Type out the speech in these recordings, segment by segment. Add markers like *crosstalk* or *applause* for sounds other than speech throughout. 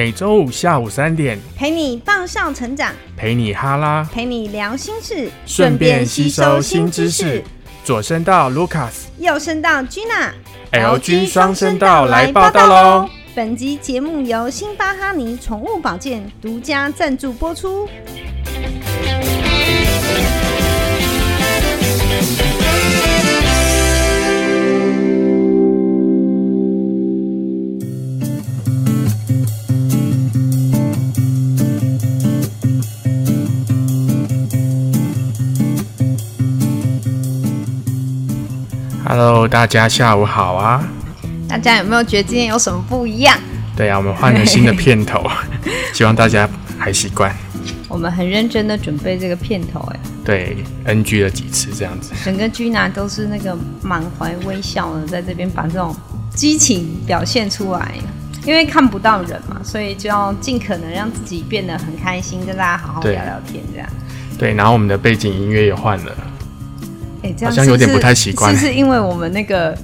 每周五下午三点，陪你放上成长，陪你哈拉，陪你聊心事，顺便吸收新知识。左声道 Lucas，右声道 Gina。LG 双声道来报道喽！本集节目由辛巴哈尼宠物保健独家赞助播出。大家下午好啊！大家有没有觉得今天有什么不一样？对啊，我们换了新的片头，*laughs* 希望大家还习惯。我们很认真的准备这个片头，哎，对，NG 了几次这样子。整个 Gina 都是那个满怀微笑的，在这边把这种激情表现出来。因为看不到人嘛，所以就要尽可能让自己变得很开心，跟大家好好聊聊天，这样。对，然后我们的背景音乐也换了，哎、这样好像有点不太习惯是是因为我们那个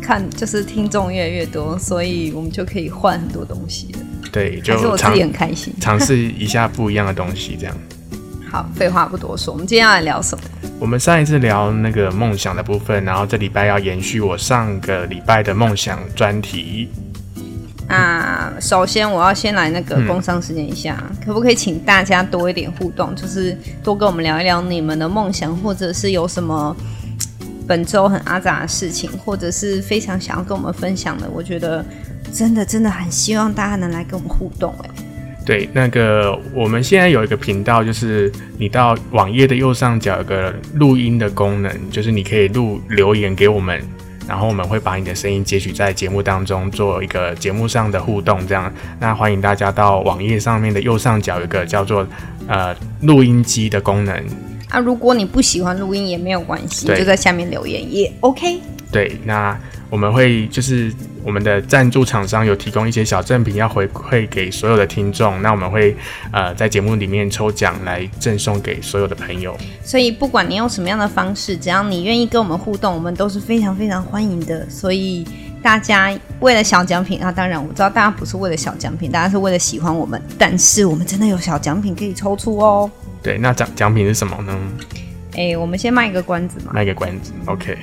看就是听众越来越多，所以我们就可以换很多东西了？对，就是尝我自己很开心？尝试一下不一样的东西这样。*laughs* 好，废话不多说，我们今天要来聊什么？我们上一次聊那个梦想的部分，然后这礼拜要延续我上个礼拜的梦想专题。那首先我要先来那个嗯。工商时间一下，可不可以请大家多一点互动，就是多跟我们聊一聊你们的梦想，或者是有什么本周很阿杂的事情，或者是非常想要跟我们分享的，我觉得真的真的很希望大家能来跟我们互动、哎，对，那个我们现在有一个频道，就是你到网页的右上角有个录音的功能，就是你可以录留言给我们，然后我们会把你的声音截取在节目当中，做一个节目上的互动。这样，那欢迎大家到网页上面的右上角有一个叫做呃录音机的功能。啊，如果你不喜欢录音也没有关系，就在下面留言也 OK。对，那我们会就是我们的赞助厂商有提供一些小赠品要回馈给所有的听众，那我们会呃在节目里面抽奖来赠送给所有的朋友。所以不管你用什么样的方式，只要你愿意跟我们互动，我们都是非常非常欢迎的。所以大家为了小奖品啊，当然我知道大家不是为了小奖品，大家是为了喜欢我们，但是我们真的有小奖品可以抽出哦。对，那奖奖品是什么呢？哎，我们先卖一个关子嘛，卖个关子，OK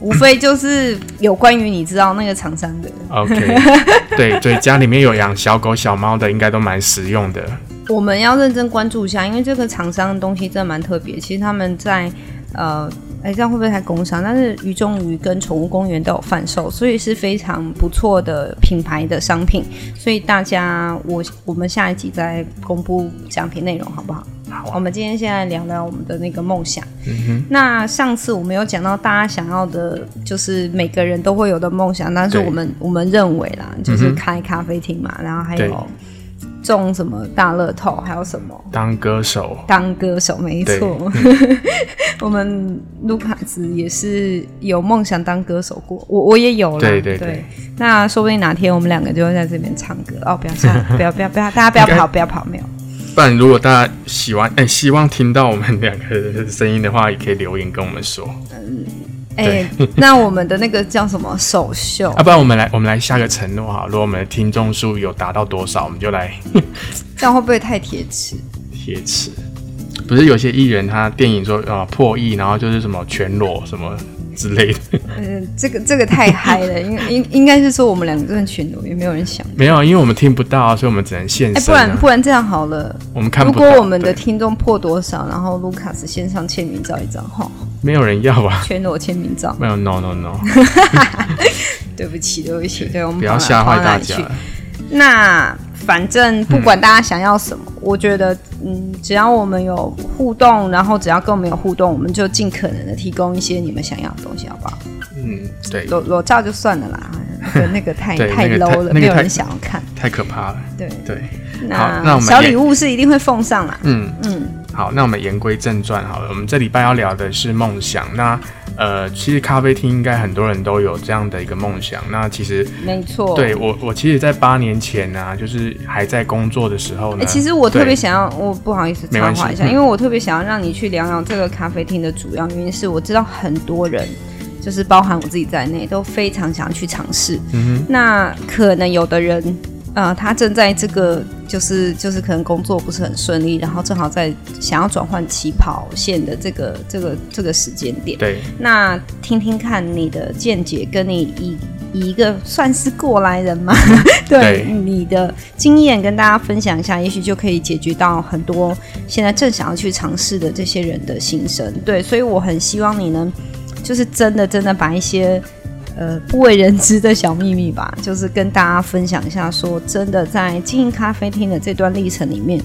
无非就是有关于你知道那个厂商的。OK，*laughs* 对对，家里面有养小狗小猫的，应该都蛮实用的。我们要认真关注一下，因为这个厂商的东西真的蛮特别。其实他们在呃，哎，这样会不会太工商？但是鱼中鱼跟宠物公园都有贩售，所以是非常不错的品牌的商品。所以大家，我我们下一集再公布奖品内容，好不好？好啊我们今天现在聊聊我们的那个梦想。嗯哼那上次我们有讲到大家想要的，就是每个人都会有的梦想，但是我们我们认为啦，就是开咖啡厅嘛，然后还有中什么大乐透，还有什么，当歌手，当歌手，没错。*laughs* 我们卢卡斯也是有梦想当歌手过，我我也有了。对对对那说不定哪天我们两个就会在这边唱歌哦！不要唱，不要不要不要，大家不要跑，不要跑，没有。不然如果大家喜欢哎、希望听到我们两个的声音的话，也可以留言跟我们说。嗯哎、那我们的那个叫什么首秀 *laughs* 啊，？不然我们来我们来下个承诺哈，如果我们的听众数有达到多少，我们就来 *laughs* 这样会不会太贴齿？*laughs* 贴齿。不是有些艺人他电影说啊破亿，然后就是什么全裸什么之类的，嗯，这个这个太嗨了，*laughs* 应应应该是说我们两个真的全裸，也没有人想。没有，因为我们听不到啊，所以我们只能现哎、身、不然啊。不然这样好了，我们看如。果我们的听众破多少，然后卢卡斯线上签名照一张哈，没有人要吧，全裸签名照。没有 no no no，对不起，对不起，对我们不要吓坏大家。那反正不管大家想要什么，我觉得，嗯，只要我们有互动，然后只要跟我们有互动，我们就尽可能的提供一些你们想要的东西，好不好？嗯，对，裸裸照就算了啦，那 *laughs* 个那个太太对那个 low 了，太那个没有人想要看。太可怕了。对，对，好那小礼物是一定会奉上啦。嗯，嗯，好，那我们言归正传好了。我们这礼拜要聊的是梦想。那呃，其实咖啡厅应该很多人都有这样的一个梦想。那其实没错。对我，我其实，在八年前呢、就是还在工作的时候呢，哎、其实我特别想要，我不好意思插话一下，嗯因为我特别想要让你去聊聊这个咖啡厅的主要原因是我知道很多人，就是包含我自己在内，都非常想去尝试。嗯那可能有的人呃，他正在这个就是就是可能工作不是很顺利，然后正好在想要转换起跑线的这个这个这个时间点。对，那听听看你的见解，跟你以以一个算是过来人嘛，*laughs* 对你的经验跟大家分享一下，也许就可以解决到很多现在正想要去尝试的这些人的心声。对，所以我很希望你能就是真的真的把一些。呃，不为人知的小秘密吧，就是跟大家分享一下。说真的，在经营咖啡厅的这段历程里面，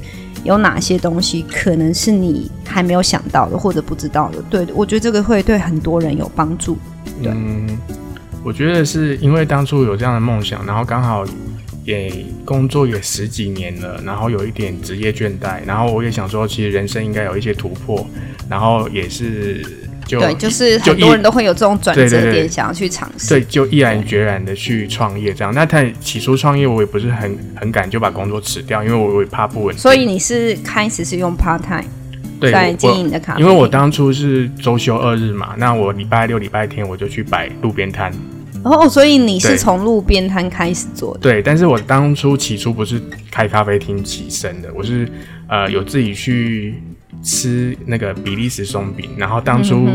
有哪些东西可能是你还没有想到的，或者不知道的？对，我觉得这个会对很多人有帮助。嗯，我觉得是因为当初有这样的梦想，然后刚好也工作也十几年了，然后有一点职业倦怠，然后我也想说，其实人生应该有一些突破，然后也是。对，就是很多人都会有这种转折点，想要去尝试。对，就毅然决然的去创业这样。那他起初创业，我也不是很很敢就把工作辞掉，因为我我怕不稳定。所以你是开始是用 part time 在经营的咖啡因为我当初是周休二日嘛，那我礼拜六、礼拜天我就去摆路边摊。哦，所以你是从路边摊开始做的？对，但是我当初起初不是开咖啡厅起身的，我是呃有自己去。吃那个比利时松饼，然后当初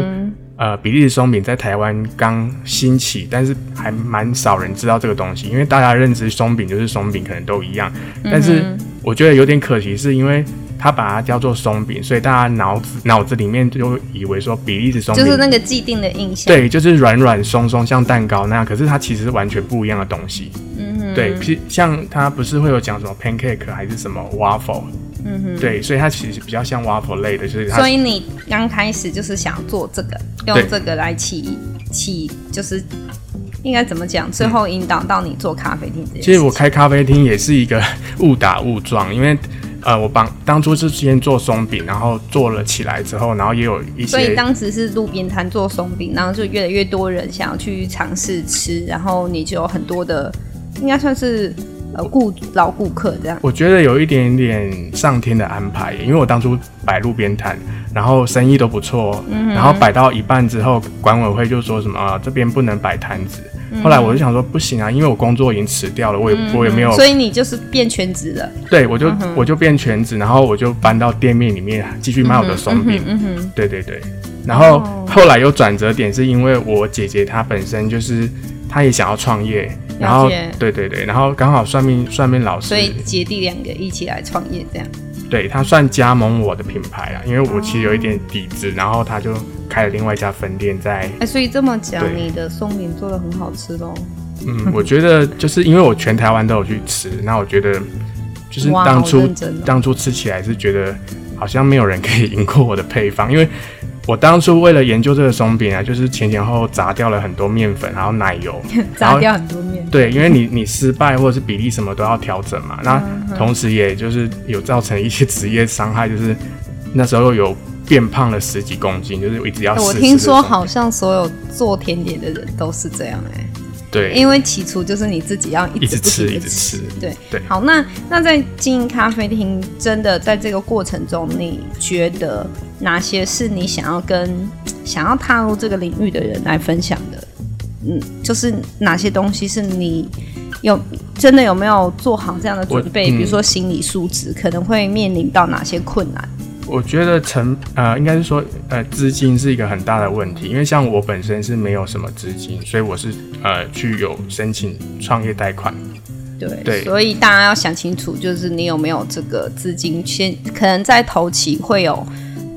呃比利时松饼在台湾刚兴起，但是还蛮少人知道这个东西，因为大家认知松饼就是松饼，可能都一样。但是我觉得有点可惜，是因为他把它叫做松饼，所以大家脑子脑子里面就以为说比利时松饼就是那个既定的印象，对，就是软软松松像蛋糕那样。可是它其实是完全不一样的东西。嗯，对，像它不是会有讲什么 pancake 还是什么 waffle。嗯哼，对，所以它其实比较像 waffle 类的，就是。所以你刚开始就是想做这个，用这个来起起，就是应该怎么讲？最后引导到你做咖啡厅这其实我开咖啡厅也是一个误打误撞，因为呃，我帮当初是先做松饼，然后做了起来之后，然后也有一些。所以当时是路边摊做松饼，然后就越来越多人想要去尝试吃，然后你就有很多的，应该算是。呃，顾老顾客这样，我觉得有一点点上天的安排，因为我当初摆路边摊，然后生意都不错，然后摆到一半之后，管委会就说什么啊，这边不能摆摊子。后来我就想说不行啊，因为我工作已经辞掉了，我也我也没有，所以你就是变全职了。对，我就我就变全职，然后我就搬到店面里面继续卖我的松饼。嗯哼，对对对，然后后来有转折点，是因为我姐姐她本身就是她也想要创业。然后，对对对，然后刚好算命算命老师，所以姐弟两个一起来创业这样。对他算加盟我的品牌啊，因为我其实有一点底子，然后他就开了另外一家分店在。哎，所以这么讲，你的松饼做的很好吃喽。嗯，我觉得就是因为我全台湾都有去吃，那我觉得就是当初当初吃起来是觉得好像没有人可以赢过我的配方，因为。我当初为了研究这个松饼啊，就是前前后后砸掉了很多面粉，然后奶油，*laughs* 砸掉很多面。对，因为你你失败或者是比例什么都要调整嘛。那同时也就是有造成一些职业伤害，就是那时候有变胖了十几公斤，就是一直要。我听说好像所有做甜点的人都是这样哎。对，因为起初就是你自己要一直吃，一直吃。对对。好，那那在经营咖啡厅，真的在这个过程中，你觉得哪些是你想要跟想要踏入这个领域的人来分享的？嗯，就是哪些东西是你有真的有没有做好这样的准备？比如说心理素质可能会面临到哪些困难？我觉得成呃，应该是说呃，资金是一个很大的问题，因为像我本身是没有什么资金，所以我是呃去有申请创业贷款。对对，所以大家要想清楚，就是你有没有这个资金，先可能在头期会有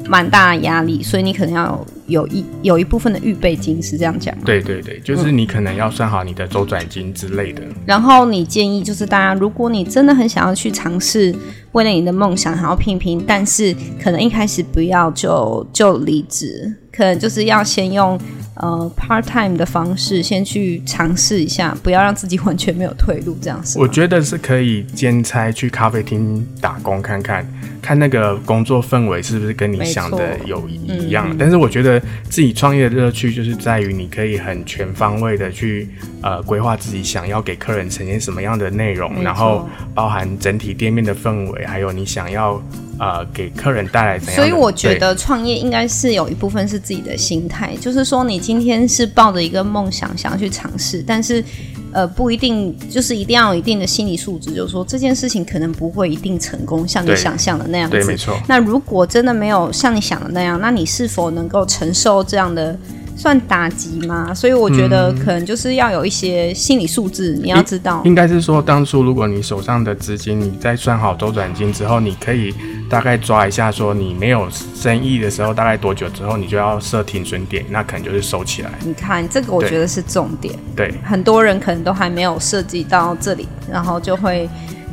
蛮大的压力，所以你可能要有一有一部分的预备金，是这样讲。对对对，就是你可能要算好你的周转金之类的。然后你建议就是大家，如果你真的很想要去尝试。为了你的梦想，想要拼拼，但是可能一开始不要就就离职，可能就是要先用呃 part time 的方式先去尝试一下，不要让自己完全没有退路，这样子。我觉得是可以兼差去咖啡厅打工看看，看那个工作氛围是不是跟你想的有一样。但是我觉得自己创业的乐趣就是在于你可以很全方位的去呃规划自己想要给客人呈现什么样的内容，然后包含整体店面的氛围。还有你想要呃给客人带来怎样？所以我觉得创业应该是有一部分是自己的心态，就是说你今天是抱着一个梦想想要去尝试，但是呃，不一定就是一定要有一定的心理素质，就是说这件事情可能不会一定成功，像你想象的那样子。对，没错。那如果真的没有像你想的那样，那你是否能够承受这样的算打击吗？所以我觉得可能就是要有一些心理素质，你要知道。应该是说，当初如果你手上的资金，你在算好周转金之后，你可以大概抓一下，说你没有生意的时候，大概多久之后你就要设停损点，那可能就是收起来。你看这个，我觉得是重点。对，很多人可能都还没有涉及到这里，然后就会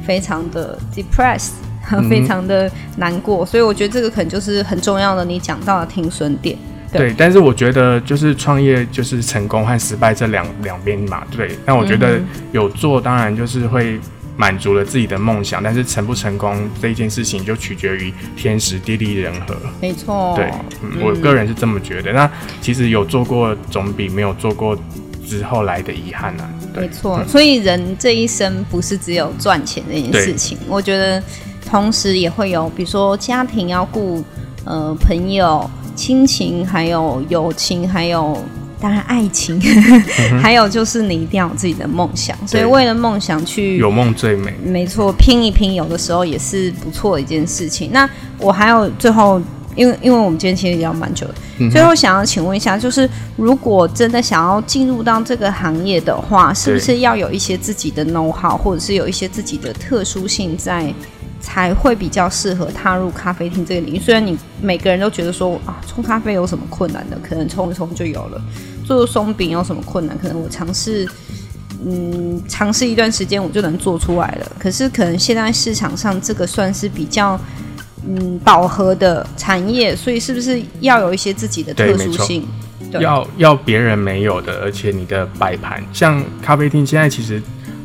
非常的 depressed，*laughs* 非常的难过。所以我觉得这个可能就是很重要的，你讲到的停损点。对对，但是我觉得就是创业就是成功和失败这两两边嘛，对。但我觉得嗯有做当然就是会满足了自己的梦想，但是成不成功这一件事情就取决于天时地利人和。没错，对，嗯，我个人是这么觉得。那其实有做过总比没有做过之后来的遗憾啊。对没错。所以人这一生不是只有赚钱这件事情，我觉得同时也会有，比如说家庭要顾，呃，朋友、亲情，还有友情，还有。当然，爱情，还有就是你一定要有自己的梦想，所以对为了梦想去有梦最美。没错，拼一拼，有的时候也是不错的一件事情。那我还有最后，因为因为我们今天其实聊蛮久的，嗯最后想要请问一下，就是如果真的想要进入到这个行业的话，是不是要有一些自己的 know how，或者是有一些自己的特殊性在？才会比较适合踏入咖啡厅这个领域。虽然你每个人都觉得说啊，冲咖啡有什么困难的，可能冲一冲就有了；做松饼有什么困难，可能我尝试嗯，尝试一段时间我就能做出来了。可是可能现在市场上这个算是比较嗯饱和的产业，所以是不是要有一些自己的特殊性？要要别人没有的，而且你的摆盘，像咖啡厅现在其实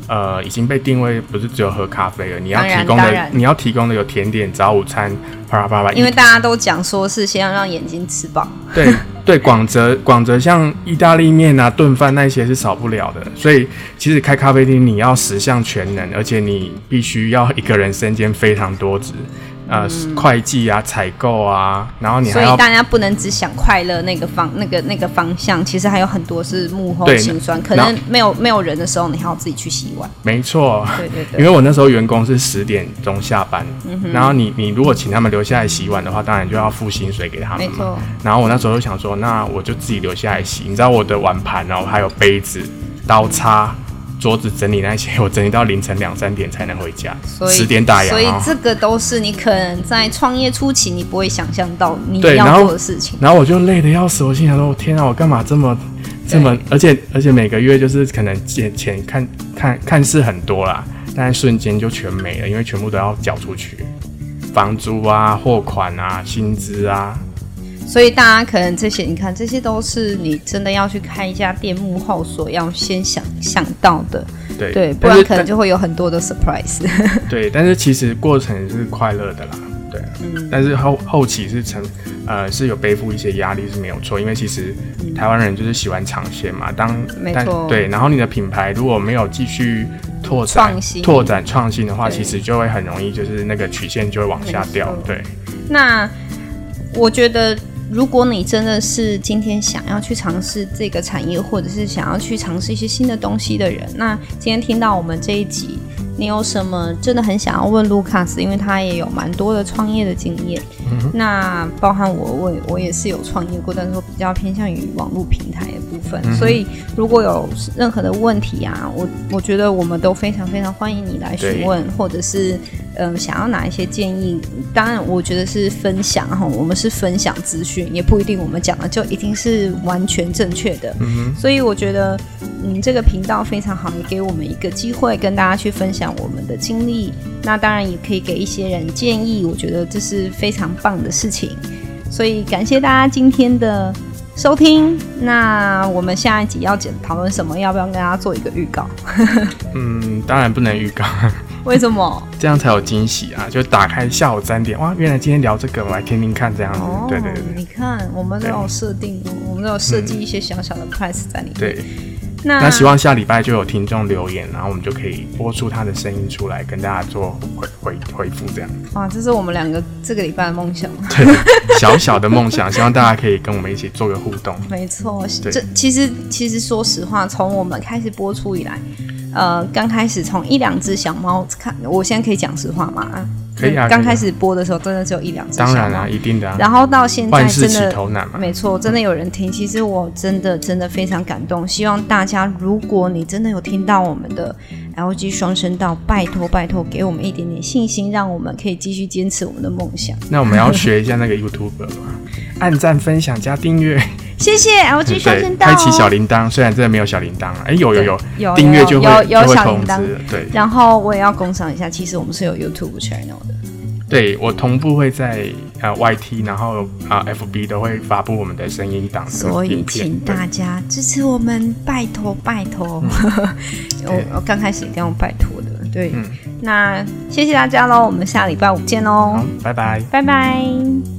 呃已经被定位不是只有喝咖啡了，你要提供的你要提供的有甜点、早午餐，啪啦啪啦，因为大家都讲说是先要让眼睛吃饱，对对，广泽广泽像意大利面啊、炖饭那些是少不了的，所以其实开咖啡厅你要十项全能，而且你必须要一个人身兼非常多职，呃，会计啊、采购啊，然后你还所以大家不能只想快乐那个方那个那个方向，其实还有很多是幕后辛酸。可能没有没有人的时候，你还要自己去洗碗。没错，对对对，因为我那时候员工是十点钟下班，嗯然后你你如果请他们留下来洗碗的话，当然就要付薪水给他们嘛。没错。然后我那时候就想说，那我就自己留下来洗。你知道我的碗盘，然后还有杯子、刀叉、桌子整理那些，*laughs* 我整理到凌晨两三点才能回家，十点打烊所以哦。这个都是你可能在创业初期你不会想象到你要做的事情。然后我就累得要死，我心想说：我天啊，我干嘛这么这么？而且而且每个月就是可能借钱看看看似很多啦，但是瞬间就全没了，因为全部都要缴出去，房租啊、货款啊、薪资啊，所以大家可能这些，你看这些都是你真的要去开一家店幕后所要先想想到的，对对，不然可能就会有很多的 surprise。*laughs* 对，但是其实过程是快乐的啦，对，嗯。但是后后期是成呃是有背负一些压力是没有错，因为其实台湾人就是喜欢尝鲜嘛，当但没错。对，然后你的品牌如果没有继续拓展拓展创新的话，其实就会很容易就是那个曲线就会往下掉，对，那我觉得，如果你真的是今天想要去尝试这个产业，或者是想要去尝试一些新的东西的人，那今天听到我们这一集，你有什么真的很想要问卢卡斯？因为他也有蛮多的创业的经验。那包含我，我也我也是有创业过，但是说比较偏向于网络平台的部分。所以如果有任何的问题啊，我我觉得我们都非常非常欢迎你来询问，或者是呃想要哪一些建议。当然，我觉得是分享哈，我们是分享资讯，也不一定我们讲的就一定是完全正确的。嗯所以我觉得，嗯，这个频道非常好，也给我们一个机会跟大家去分享我们的经历。那当然也可以给一些人建议，我觉得这是非常棒的事情。所以感谢大家今天的收听。那我们下一集要讲讨论什么？要不要跟大家做一个预告？*laughs* 嗯，当然不能预告，为什么？*laughs* 这样才有惊喜啊！就打开下午三点，哇，原来今天聊这个，我来听听看这样子，哦，对对对你看，我们都有设定，我们都有设计一些小小的 price 在里面。对。那那希望下礼拜就有听众留言，然后我们就可以播出他的声音出来，跟大家做回回回复，这样。哇，这是我们两个这个礼拜的梦想。对，*laughs* 小小的梦想，希望大家可以跟我们一起做个互动。没错，对这其实其实说实话，从我们开始播出以来，呃，刚开始从一两只小猫看，我现在可以讲实话吗？可以啊。刚开始播的时候，真的只有一两只。当然啊，一定的。然后到现在真的，嘛。没错，真的有人听。其实我真的真的非常感动。希望大家，如果你真的有听到我们的 LG 双声道，拜托拜托，给我们一点点信心，让我们可以继续坚持我们的梦想。那我们要学一下那个 YouTuber 吗？*laughs* 按赞、分享、加订阅。谢谢 LG 双声道。开启小铃铛，虽然真的没有小铃铛哎，有有有有订阅就会有小铃铛。对。然后我也要工商一下，其实我们是有 YouTube channel 的。对我同步会在呃 YT，然后啊 FB 都会发布我们的声音档，所以请大家支持我们，拜托拜托。*laughs* 我我刚开始一定要拜托的，对。那谢谢大家喽，我们下礼拜五见喽，拜拜，拜拜。